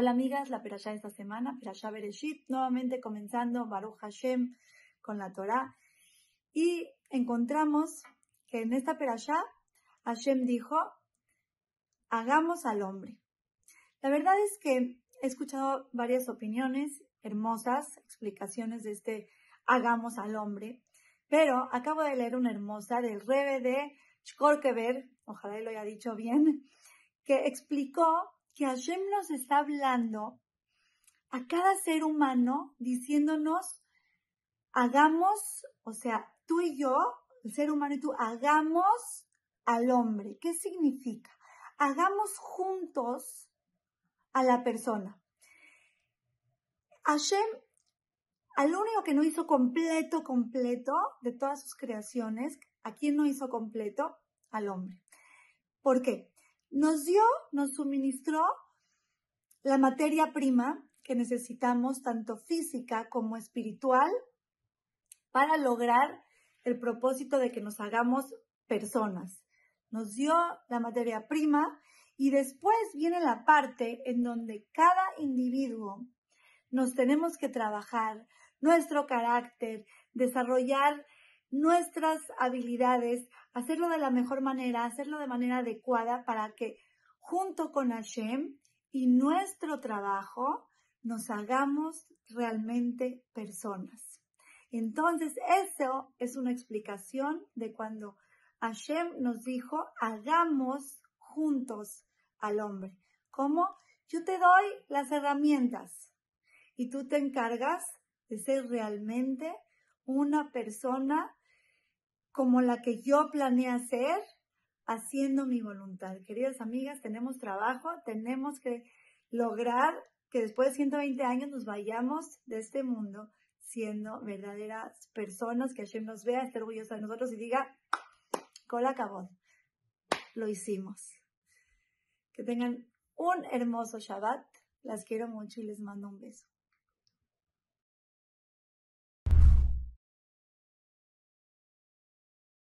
Hola amigas, la perashá esta semana, perashá Bereshit, nuevamente comenzando Baruch Hashem con la Torah. Y encontramos que en esta perashá Hashem dijo, hagamos al hombre. La verdad es que he escuchado varias opiniones hermosas, explicaciones de este hagamos al hombre, pero acabo de leer una hermosa del Rebe de Shkorkever, ojalá lo haya dicho bien, que explicó que Hashem nos está hablando a cada ser humano diciéndonos, hagamos, o sea, tú y yo, el ser humano y tú, hagamos al hombre. ¿Qué significa? Hagamos juntos a la persona. Hashem, al único que no hizo completo, completo de todas sus creaciones, ¿a quién no hizo completo? Al hombre. ¿Por qué? Nos dio, nos suministró la materia prima que necesitamos, tanto física como espiritual, para lograr el propósito de que nos hagamos personas. Nos dio la materia prima y después viene la parte en donde cada individuo nos tenemos que trabajar nuestro carácter, desarrollar nuestras habilidades, hacerlo de la mejor manera, hacerlo de manera adecuada para que junto con Hashem y nuestro trabajo nos hagamos realmente personas. Entonces, eso es una explicación de cuando Hashem nos dijo, hagamos juntos al hombre. ¿Cómo? Yo te doy las herramientas y tú te encargas de ser realmente una persona como la que yo planeé hacer, haciendo mi voluntad. Queridas amigas, tenemos trabajo, tenemos que lograr que después de 120 años nos vayamos de este mundo siendo verdaderas personas, que Hashem nos vea, esté orgullosa de nosotros y diga, cola acabó, lo hicimos. Que tengan un hermoso Shabbat, las quiero mucho y les mando un beso.